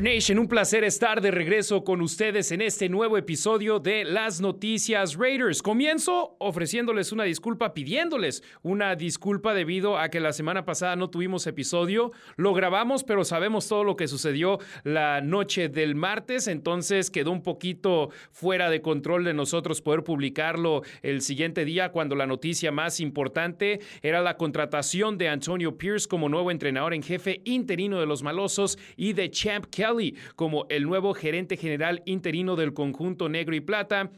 Nation, un placer estar de regreso con ustedes en este nuevo episodio de Las Noticias Raiders. Comienzo ofreciéndoles una disculpa, pidiéndoles una disculpa debido a que la semana pasada no tuvimos episodio. Lo grabamos, pero sabemos todo lo que sucedió la noche del martes, entonces quedó un poquito fuera de control de nosotros poder publicarlo el siguiente día cuando la noticia más importante era la contratación de Antonio Pierce como nuevo entrenador en jefe interino de los Malosos y de Champ Kelly como el nuevo gerente general interino del conjunto negro y plata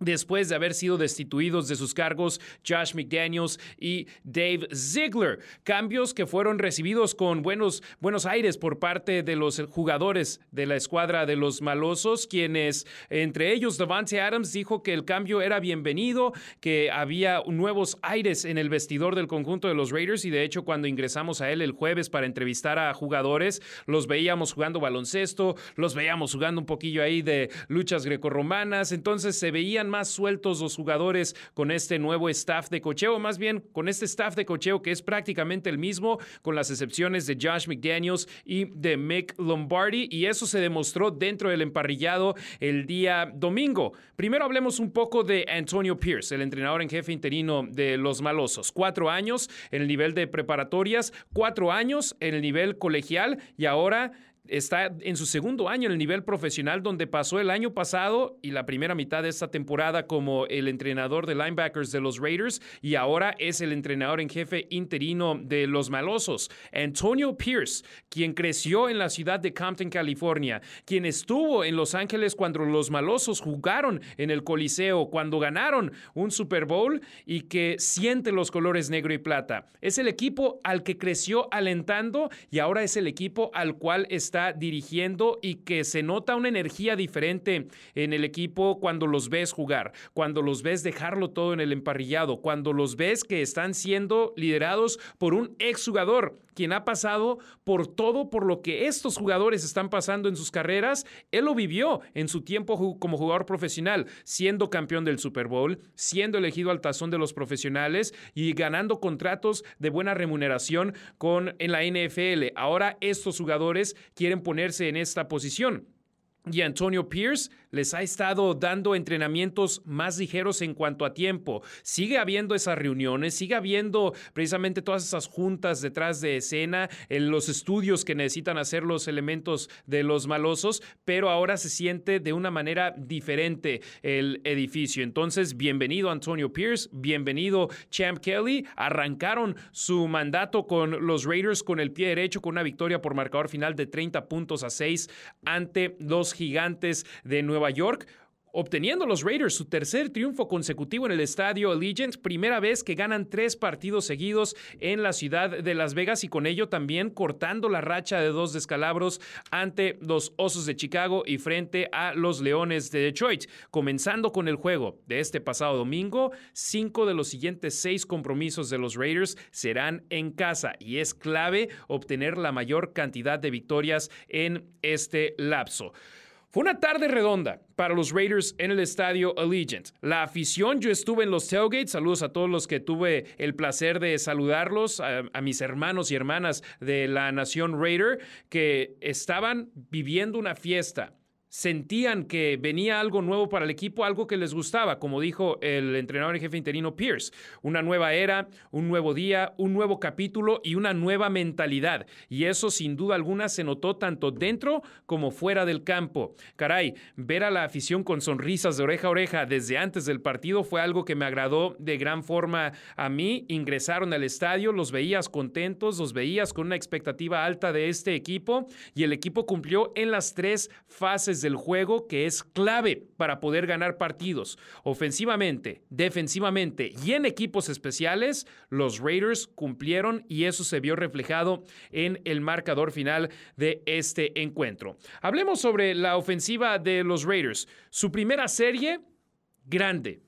después de haber sido destituidos de sus cargos Josh McDaniels y Dave Ziegler. Cambios que fueron recibidos con buenos, buenos aires por parte de los jugadores de la escuadra de los malosos, quienes, entre ellos, Devante Adams dijo que el cambio era bienvenido, que había nuevos aires en el vestidor del conjunto de los Raiders y de hecho cuando ingresamos a él el jueves para entrevistar a jugadores, los veíamos jugando baloncesto, los veíamos jugando un poquillo ahí de luchas grecorromanas, entonces se veían más sueltos los jugadores con este nuevo staff de cocheo, más bien con este staff de cocheo que es prácticamente el mismo, con las excepciones de Josh McDaniels y de Mick Lombardi, y eso se demostró dentro del emparrillado el día domingo. Primero hablemos un poco de Antonio Pierce, el entrenador en jefe interino de los Malosos. Cuatro años en el nivel de preparatorias, cuatro años en el nivel colegial y ahora está en su segundo año en el nivel profesional, donde pasó el año pasado y la primera mitad de esta temporada como el entrenador de linebackers de los Raiders y ahora es el entrenador en jefe interino de los Malosos. Antonio Pierce, quien creció en la ciudad de Compton, California, quien estuvo en Los Ángeles cuando los Malosos jugaron en el Coliseo, cuando ganaron un Super Bowl y que siente los colores negro y plata. Es el equipo al que creció alentando y ahora es el equipo al cual está dirigiendo y que se nota una energía diferente en el equipo cuando los ves jugar, cuando los ves dejarlo todo en el emparrillado, cuando los ves que están siendo liderados por un exjugador quien ha pasado por todo por lo que estos jugadores están pasando en sus carreras. Él lo vivió en su tiempo como jugador profesional, siendo campeón del Super Bowl, siendo elegido al tazón de los profesionales y ganando contratos de buena remuneración con en la NFL. Ahora estos jugadores quieren ponerse en esta posición. Y Antonio Pierce les ha estado dando entrenamientos más ligeros en cuanto a tiempo. Sigue habiendo esas reuniones, sigue habiendo precisamente todas esas juntas detrás de escena, en los estudios que necesitan hacer los elementos de los malosos, pero ahora se siente de una manera diferente el edificio. Entonces, bienvenido Antonio Pierce, bienvenido Champ Kelly. Arrancaron su mandato con los Raiders con el pie derecho, con una victoria por marcador final de 30 puntos a 6 ante los gigantes de Nueva Nueva York, obteniendo los Raiders su tercer triunfo consecutivo en el estadio Allegiant, primera vez que ganan tres partidos seguidos en la ciudad de Las Vegas y con ello también cortando la racha de dos descalabros ante los Osos de Chicago y frente a los Leones de Detroit. Comenzando con el juego de este pasado domingo, cinco de los siguientes seis compromisos de los Raiders serán en casa y es clave obtener la mayor cantidad de victorias en este lapso. Fue una tarde redonda para los Raiders en el estadio Allegiant. La afición, yo estuve en los tailgates, saludos a todos los que tuve el placer de saludarlos, a, a, mis hermanos y hermanas de la Nación Raider, que estaban viviendo una fiesta sentían que venía algo nuevo para el equipo, algo que les gustaba, como dijo el entrenador en jefe interino Pierce, una nueva era, un nuevo día, un nuevo capítulo y una nueva mentalidad. Y eso sin duda alguna se notó tanto dentro como fuera del campo. Caray, ver a la afición con sonrisas de oreja a oreja desde antes del partido fue algo que me agradó de gran forma a mí. Ingresaron al estadio, los veías contentos, los veías con una expectativa alta de este equipo y el equipo cumplió en las tres fases del juego que es clave para poder ganar partidos. Ofensivamente, defensivamente y en equipos especiales, los Raiders cumplieron y eso se vio reflejado en el marcador final de este encuentro. Hablemos sobre la ofensiva de los Raiders. Su primera serie, grande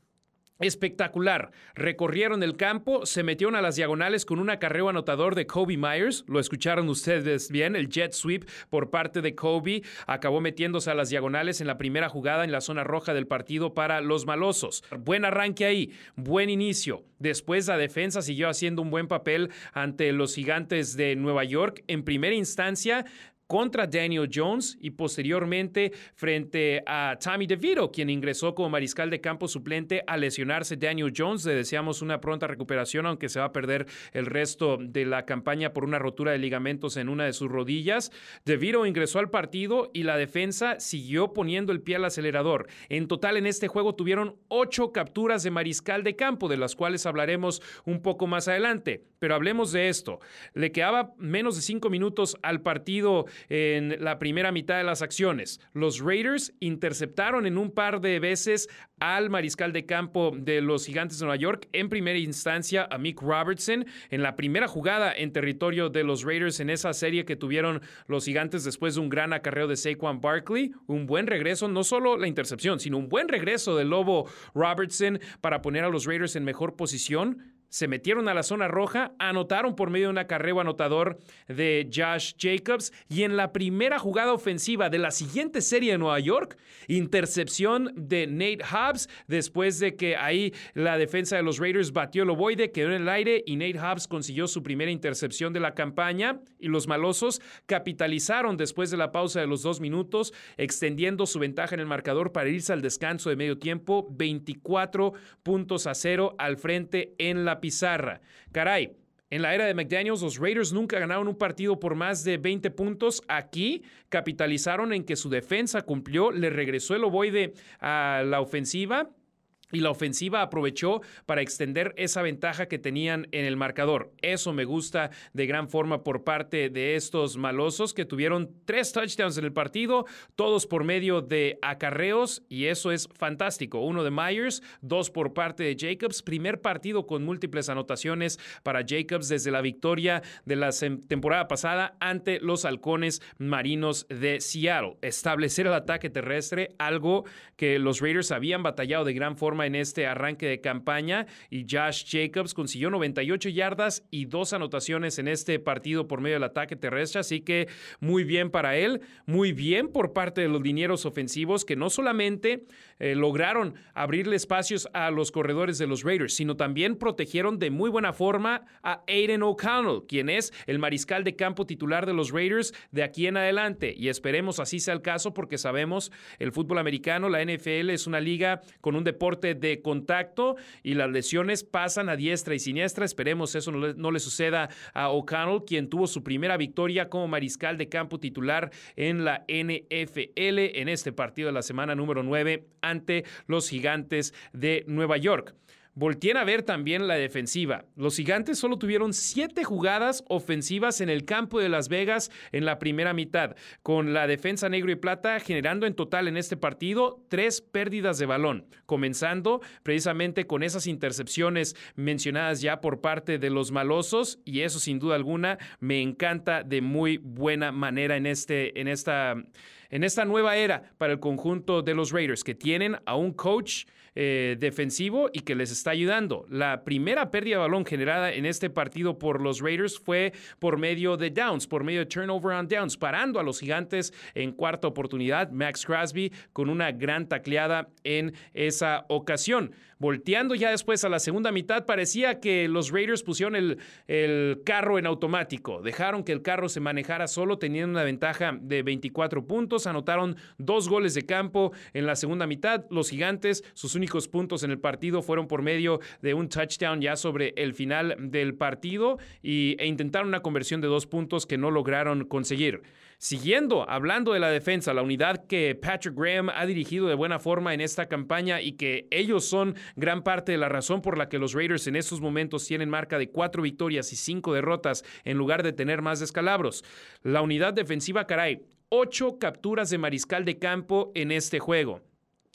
espectacular. Recorrieron el campo, se metieron a las diagonales con un acarreo anotador de Kobe Myers. Lo escucharon ustedes bien, el jet sweep por parte de Kobe. Acabó metiéndose a las diagonales en la primera jugada en la zona roja del partido para los malosos. Buen arranque ahí, buen inicio. Después la defensa siguió haciendo un buen papel ante los gigantes de Nueva York. En primera instancia, contra Daniel Jones y posteriormente frente a Tommy DeVito, quien ingresó como mariscal de campo suplente a lesionarse Daniel Jones. Le deseamos una pronta recuperación, aunque se va a perder el resto de la campaña por una rotura de ligamentos en una de sus rodillas. DeVito ingresó al partido y la defensa siguió poniendo el pie al acelerador. En total en este juego tuvieron ocho capturas de mariscal de campo, de las cuales hablaremos un poco más adelante. Pero hablemos de esto. Le quedaba menos de cinco minutos al partido en la primera mitad de las acciones. Los Raiders interceptaron en un par de veces al mariscal de campo de los Gigantes de Nueva York, en primera instancia a Mick Robertson, en la primera jugada en territorio de los Raiders en esa serie que tuvieron los Gigantes después de un gran acarreo de Saquon Barkley, un buen regreso, no solo la intercepción, sino un buen regreso del Lobo Robertson para poner a los Raiders en mejor posición se metieron a la zona roja, anotaron por medio de un acarreo anotador de Josh Jacobs y en la primera jugada ofensiva de la siguiente serie de Nueva York, intercepción de Nate Hobbs después de que ahí la defensa de los Raiders batió el ovoide, quedó en el aire y Nate Hobbs consiguió su primera intercepción de la campaña y los malosos capitalizaron después de la pausa de los dos minutos, extendiendo su ventaja en el marcador para irse al descanso de medio tiempo, 24 puntos a cero al frente en la pizarra. Caray, en la era de McDaniels, los Raiders nunca ganaron un partido por más de 20 puntos. Aquí capitalizaron en que su defensa cumplió, le regresó el ovoide a la ofensiva y la ofensiva aprovechó para extender esa ventaja que tenían en el marcador. Eso me gusta de gran forma por parte de estos malosos que tuvieron tres touchdowns en el partido, todos por medio de acarreos y eso es fantástico. Uno de Myers, dos por parte de Jacobs. Primer partido con múltiples anotaciones para Jacobs desde la victoria de la temporada pasada ante los halcones marinos de Seattle. Establecer el ataque terrestre, algo que los Raiders habían batallado de gran forma en este arranque de campaña y Josh Jacobs consiguió 98 yardas y dos anotaciones en este partido por medio del ataque terrestre, así que muy bien para él, muy bien por parte de los linieros ofensivos que no solamente eh, lograron abrirle espacios a los corredores de los Raiders, sino también protegieron de muy buena forma a Aiden O'Connell, quien es el mariscal de campo titular de los Raiders de aquí en adelante. Y esperemos así sea el caso porque sabemos el fútbol americano, la NFL es una liga con un deporte de contacto y las lesiones pasan a diestra y siniestra. Esperemos eso no le, suceda a O'Connell, quien tuvo su primera victoria como mariscal de campo titular en la NFL en este partido de la semana número 9 ante los gigantes de Nueva York. Volteen a ver también la defensiva. Los gigantes solo tuvieron siete jugadas ofensivas en el campo de Las Vegas en la primera mitad, con la defensa negro y plata generando en total en este partido tres pérdidas de balón, comenzando precisamente con esas intercepciones mencionadas ya por parte de los malosos y eso sin duda alguna me encanta de muy buena manera en, este, en esta en esta nueva era para el conjunto de los Raiders, que tienen a un coach eh, defensivo y que les está ayudando. La primera pérdida de balón generada en este partido por los Raiders fue por medio de downs, por medio de turnover on downs, parando a los gigantes en cuarta oportunidad. Max Crosby con una gran tacleada en esa ocasión. Volteando ya después a la segunda mitad, parecía que los Raiders pusieron el, el carro en automático. Dejaron que el carro se manejara solo, teniendo una ventaja de 24 puntos. Anotaron dos goles de campo en la segunda mitad. Los gigantes, sus únicos puntos en el partido fueron por medio de un touchdown ya sobre el final del partido y, e intentaron una conversión de dos puntos que no lograron conseguir. Siguiendo, hablando de la defensa, la unidad que Patrick Graham ha dirigido de buena forma en esta campaña y que ellos son gran parte de la razón por la que los Raiders en estos momentos tienen marca de cuatro victorias y cinco derrotas en lugar de tener más descalabros. La unidad defensiva, caray, ocho capturas de mariscal de campo en este juego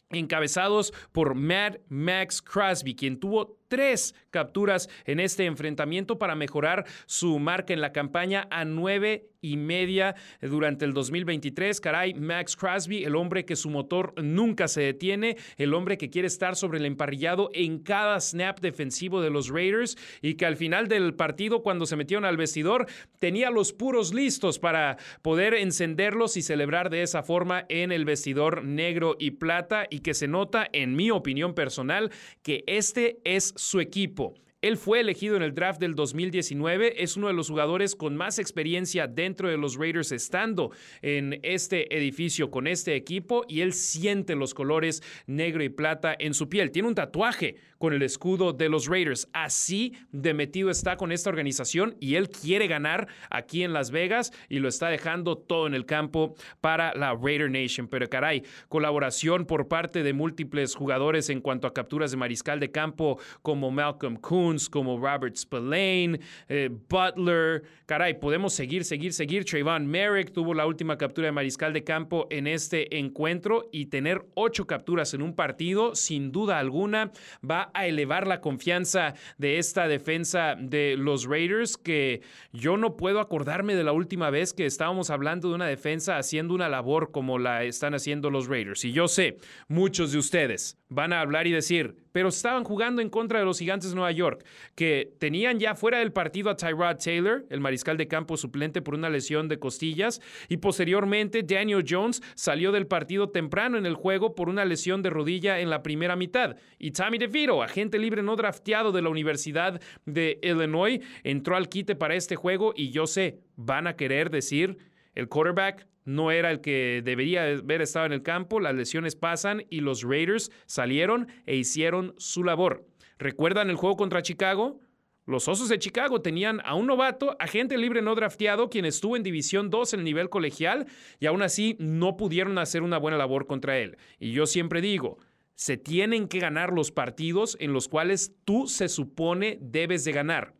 encabezados por Matt Max Crosby, quien tuvo tres capturas en este enfrentamiento para mejorar su marca en la campaña a nueve y media durante el 2023. Caray, Max Crosby, el hombre que su motor nunca se detiene, el hombre que quiere estar sobre el emparrillado en cada snap defensivo de los Raiders y que al final del partido, cuando se metieron al vestidor, tenía los puros listos para poder encenderlos y celebrar de esa forma en el vestidor negro y plata y que se nota, en mi opinión personal, que este es su equipo. Él fue elegido en el draft del 2019, es uno de los jugadores con más experiencia dentro de los Raiders estando en este edificio con este equipo y él siente los colores negro y plata en su piel. Tiene un tatuaje con el escudo de los Raiders. Así de metido está con esta organización y él quiere ganar aquí en Las Vegas y lo está dejando todo en el campo para la Raider Nation. Pero caray, colaboración por parte de múltiples jugadores en cuanto a capturas de mariscal de campo como Malcolm Coons, como Robert Spillane, eh, Butler. Caray, podemos seguir, seguir, seguir. Trayvon Merrick tuvo la última captura de mariscal de campo en este encuentro y tener ocho capturas en un partido, sin duda alguna, va a elevar la confianza de esta defensa de los Raiders, que yo no puedo acordarme de la última vez que estábamos hablando de una defensa haciendo una labor como la están haciendo los Raiders. Y yo sé, muchos de ustedes van a hablar y decir, pero estaban jugando en contra de los gigantes de Nueva York, que tenían ya fuera del partido a Tyrod Taylor, el mariscal de campo suplente por una lesión de costillas, y posteriormente Daniel Jones salió del partido temprano en el juego por una lesión de rodilla en la primera mitad. Y Tommy DeVito, agente libre no drafteado de la Universidad de Illinois, entró al quite para este juego y yo sé, van a querer decir, el quarterback no era el que debería haber estado en el campo, las lesiones pasan y los Raiders salieron e hicieron su labor. ¿Recuerdan el juego contra Chicago? Los Osos de Chicago tenían a un novato, agente libre no drafteado, quien estuvo en División 2 en el nivel colegial y aún así no pudieron hacer una buena labor contra él. Y yo siempre digo, se tienen que ganar los partidos en los cuales tú se supone debes de ganar.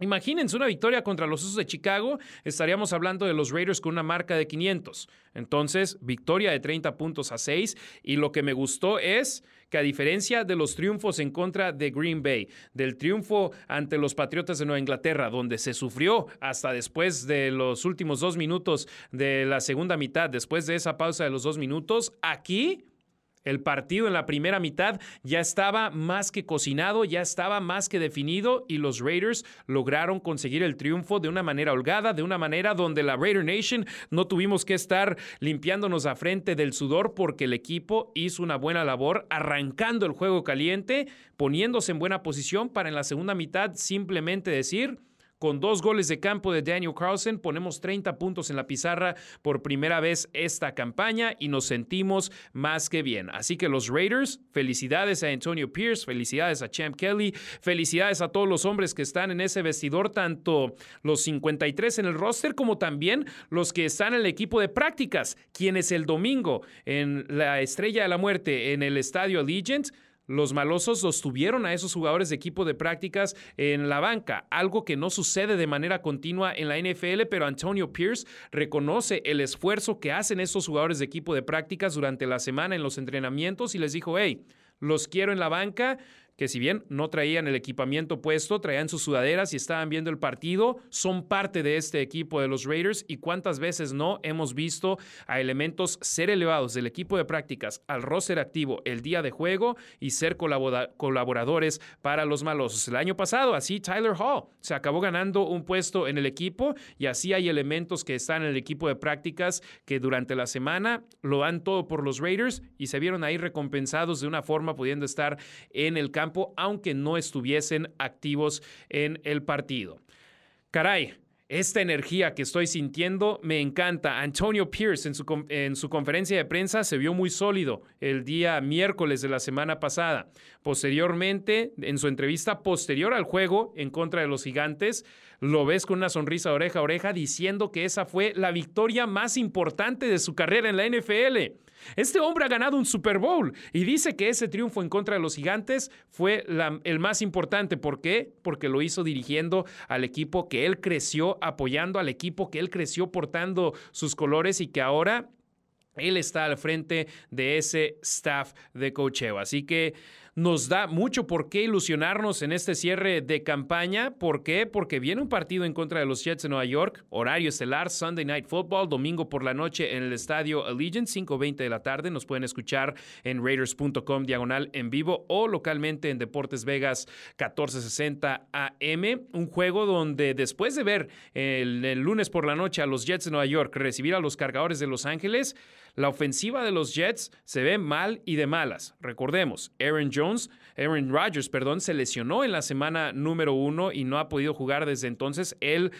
Imagínense una victoria contra los Osos de Chicago, estaríamos hablando de los Raiders con una marca de 500. Entonces, victoria de 30 puntos a 6 y lo que me gustó es que a diferencia de los triunfos en contra de Green Bay, del triunfo ante los Patriotas de Nueva Inglaterra, donde se sufrió hasta después de los últimos dos minutos de la segunda mitad, después de esa pausa de los dos minutos, aquí el partido en la primera mitad ya estaba más que cocinado, ya estaba más que definido y los Raiders lograron conseguir el triunfo de una manera holgada, de una manera donde la Raider Nation no tuvimos que estar limpiándonos a frente del sudor porque el equipo hizo una buena labor arrancando el juego caliente, poniéndose en buena posición para en la segunda mitad simplemente decir con dos goles de campo de Daniel Carlson, ponemos 30 puntos en la pizarra por primera vez esta campaña y nos sentimos más que bien. Así que los Raiders, felicidades a Antonio Pierce, felicidades a Champ Kelly, felicidades a todos los hombres que están en ese vestidor, tanto los 53 en el roster como también los que están en el equipo de prácticas, quienes el domingo en la Estrella de la Muerte en el Estadio Allegiant los malosos sostuvieron a esos jugadores de equipo de prácticas en la banca, algo que no sucede de manera continua en la NFL, pero Antonio Pierce reconoce el esfuerzo que hacen esos jugadores de equipo de prácticas durante la semana en los entrenamientos y les dijo, hey, los quiero en la banca, que si bien no traían el equipamiento puesto, traían sus sudaderas y estaban viendo el partido, son parte de este equipo de los Raiders y cuántas veces no hemos visto a elementos ser elevados del equipo de prácticas al roster activo el día de juego y ser colaboradores para los malosos. El año pasado, así Tyler Hall se acabó ganando un puesto en el equipo y así hay elementos que están en el equipo de prácticas que durante la semana lo dan todo por los Raiders y se vieron ahí recompensados de una forma pudiendo estar en el campo aunque no estuviesen activos en el partido. Caray, esta energía que estoy sintiendo me encanta. Antonio Pierce en su, en su, conferencia de prensa se vio muy sólido el día miércoles de la semana pasada. Posteriormente, en su entrevista posterior al juego en contra de los gigantes, lo ves con una sonrisa oreja a oreja diciendo que esa fue la victoria más importante de su carrera en la NFL. Este hombre ha ganado un Super Bowl y dice que ese triunfo en contra de los gigantes fue el más importante. ¿Por qué? Porque lo hizo dirigiendo al equipo que él creció, apoyando al equipo que él creció portando sus colores y que ahora él está al frente de ese staff de cocheo. Así que nos da mucho por qué ilusionarnos en este cierre de campaña. ¿Por qué? Porque viene un partido en contra de los Jets de Nueva York, horario estelar, Sunday Night Football, domingo por la noche en el estadio Allegiant, 5.20 de la tarde. Nos pueden escuchar en raiders.com diagonal en vivo o localmente en Deportes Vegas 1460 AM. Un juego donde después de ver el, el lunes por la noche a los Jets de Nueva York recibir a los cargadores de Los Ángeles, la ofensiva de los Jets se ve mal y de malas. Recordemos, Aaron Jones, Aaron Rodgers, perdón, se lesionó en la semana número uno y no ha podido jugar desde entonces. Él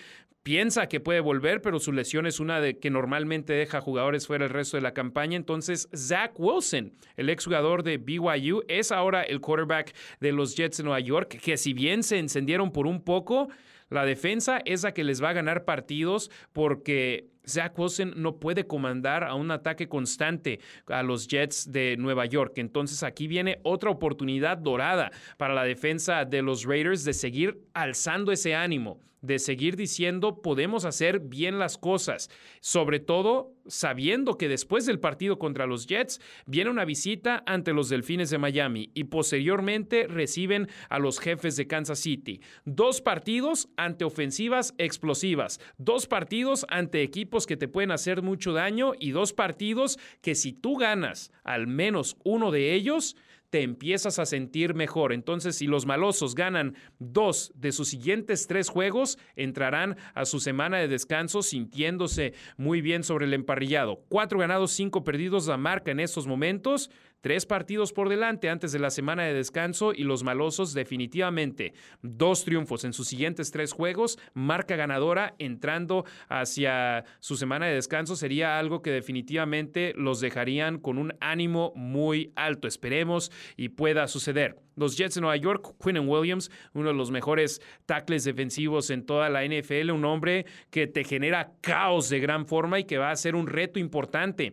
piensa que puede volver, pero su lesión es una de que normalmente deja jugadores fuera el resto de la campaña. Entonces, Zach Wilson, el exjugador de BYU, es ahora el quarterback de los Jets de Nueva York, que si bien se encendieron por un poco, la defensa es la que les va a ganar partidos porque Zach Wilson no puede comandar a un ataque constante a los Jets de Nueva York. Entonces aquí viene otra oportunidad dorada para la defensa de los Raiders de seguir alzando ese ánimo de seguir diciendo podemos hacer bien las cosas, sobre todo sabiendo que después del partido contra los Jets viene una visita ante los Delfines de Miami y posteriormente reciben a los jefes de Kansas City. Dos partidos ante ofensivas explosivas, dos partidos ante equipos que te pueden hacer mucho daño y dos partidos que si tú ganas al menos uno de ellos, te empiezas a sentir mejor. Entonces, si los malosos ganan dos de sus siguientes tres juegos, entrarán a su semana de descanso sintiéndose muy bien sobre el emparrillado. Cuatro ganados, cinco perdidos, la marca en estos momentos. Tres partidos por delante antes de la semana de descanso y los malosos definitivamente dos triunfos en sus siguientes tres juegos, marca ganadora entrando hacia su semana de descanso sería algo que definitivamente los dejarían con un ánimo muy alto. Esperemos y pueda suceder. Los Jets de Nueva York, Quinn Williams, uno de los mejores tackles defensivos en toda la NFL, un hombre que te genera caos de gran forma y que va a ser un reto importante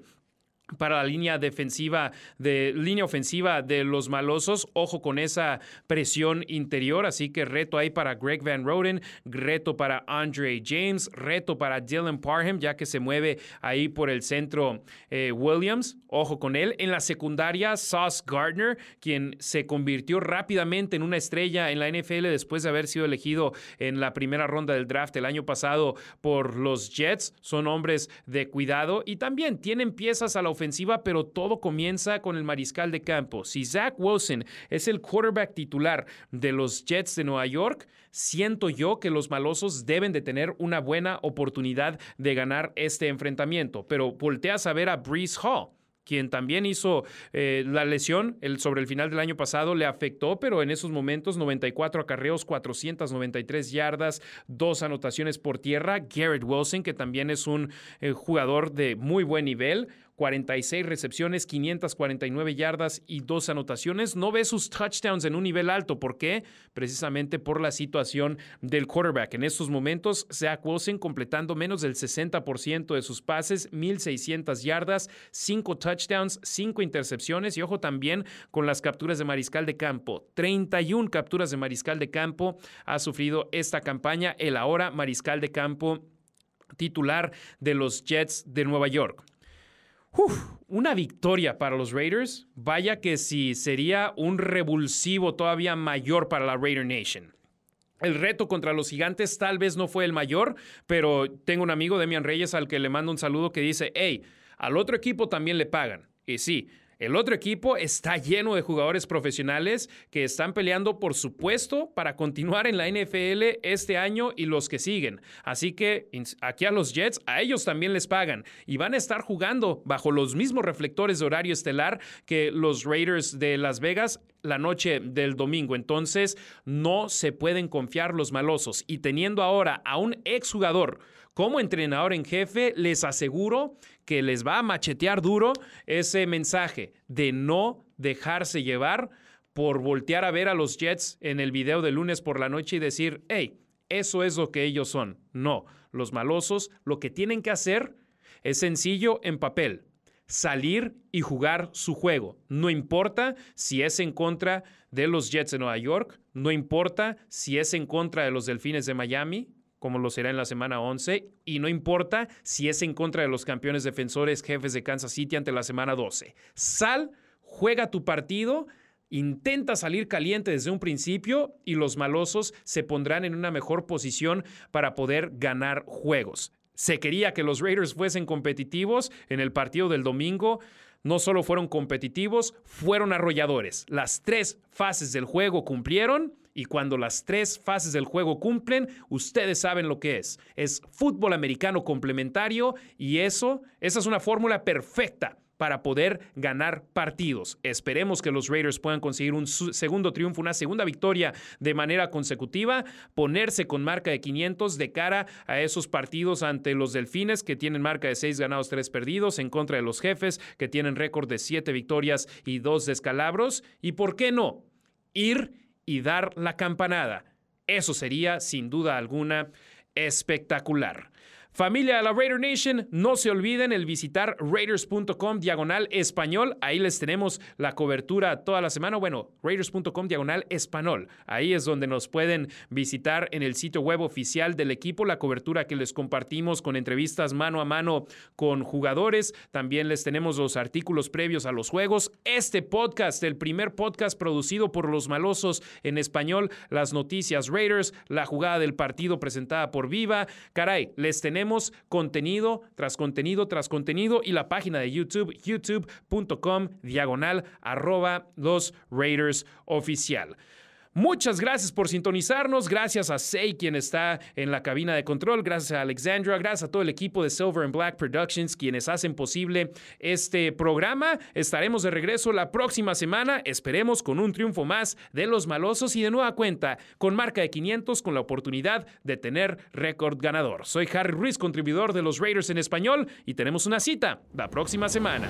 para la línea defensiva de línea ofensiva de los malosos. Ojo con esa presión interior, así que reto ahí para Greg Van Roden, reto para Andre James, reto para Dylan Parham, ya que se mueve ahí por el centro eh, Williams. Ojo con él. En la secundaria, Sauce Gardner, quien se convirtió rápidamente en una estrella en la NFL después de haber sido elegido en la primera ronda del draft el año pasado por los Jets. Son hombres de cuidado y también tienen piezas a la ofensiva ofensiva, pero todo comienza con el mariscal de campo. Si Zach Wilson es el quarterback titular de los Jets de Nueva York, siento yo que los malosos deben de tener una buena oportunidad de ganar este enfrentamiento. Pero volteas a ver a Breeze Hall quien también hizo eh, la lesión sobre el final del año pasado, le afectó, pero en esos momentos 94 acarreos, 493 yardas, dos anotaciones por tierra. Garrett Wilson, que también es un eh, jugador de muy buen nivel, 46 recepciones, 549 yardas y dos anotaciones. No ve sus touchdowns en un nivel alto. ¿Por qué? Precisamente por la situación del quarterback. En estos momentos, Zach Wilson completando menos del 60% de sus pases, 1,600 yardas, 5 touchdowns, 5 intercepciones y ojo también con las capturas de mariscal de campo. 31 capturas de mariscal de campo ha sufrido esta campaña el ahora mariscal de campo titular de los Jets de Nueva York una victoria para los Raiders. Vaya que sí, sería un revulsivo todavía mayor para la Raider Nation. El reto contra los gigantes tal vez no fue el mayor, pero tengo un amigo, Demian Reyes, al que le mando un saludo que dice, hey, al otro equipo también le pagan. Y sí, el otro equipo está lleno de jugadores profesionales que están peleando por su puesto para continuar en la NFL este año y los que siguen. Así que aquí a los Jets, a ellos también les pagan y van a estar jugando bajo los mismos reflectores de horario estelar que los Raiders de Las Vegas la noche del domingo. Entonces, no se pueden confiar los malosos. Y teniendo ahora a un exjugador como entrenador en jefe, les aseguro que les va a machetear duro ese mensaje de no dejarse llevar por voltear a ver a los Jets en el video de lunes por la noche y decir, hey, eso es lo que ellos son. No, los malosos lo que tienen que hacer es sencillo en papel, salir y jugar su juego. No importa si es en contra de los Jets de Nueva York, no importa si es en contra de los Delfines de Miami, como lo será en la semana 11, y no importa si es en contra de los campeones defensores jefes de Kansas City ante la semana 12. Sal, juega tu partido, intenta salir caliente desde un principio y los malosos se pondrán en una mejor posición para poder ganar juegos. Se quería que los Raiders fuesen competitivos en el partido del domingo. No solo fueron competitivos, fueron arrolladores. Las tres fases del juego cumplieron y cuando las tres fases del juego cumplen, ustedes saben lo que es. Es fútbol americano complementario y eso, esa es una fórmula perfecta para poder ganar partidos. Esperemos que los Raiders puedan conseguir un segundo triunfo, una segunda victoria de manera consecutiva, ponerse con marca de 500 de cara a esos partidos ante los Delfines que tienen marca de 6 ganados, 3 perdidos, en contra de los jefes que tienen récord de 7 victorias y 2 descalabros. Y por qué no, ir y dar la campanada. Eso sería, sin duda alguna, espectacular. Familia de la Raider Nation, no se olviden el visitar raiders.com diagonal español. Ahí les tenemos la cobertura toda la semana. Bueno, raiders.com diagonal español. Ahí es donde nos pueden visitar en el sitio web oficial del equipo, la cobertura que les compartimos con entrevistas mano a mano con jugadores. También les tenemos los artículos previos a los juegos. Este podcast, el primer podcast producido por los malosos en español, las noticias Raiders, la jugada del partido presentada por Viva. Caray, les tenemos tenemos contenido tras contenido tras contenido y la página de YouTube, youtube.com diagonal arroba los Raiders oficial. Muchas gracias por sintonizarnos. Gracias a Say, quien está en la cabina de control. Gracias a Alexandra. Gracias a todo el equipo de Silver and Black Productions, quienes hacen posible este programa. Estaremos de regreso la próxima semana. Esperemos con un triunfo más de los malosos y de nueva cuenta con marca de 500 con la oportunidad de tener récord ganador. Soy Harry Ruiz, contribuidor de los Raiders en español, y tenemos una cita la próxima semana.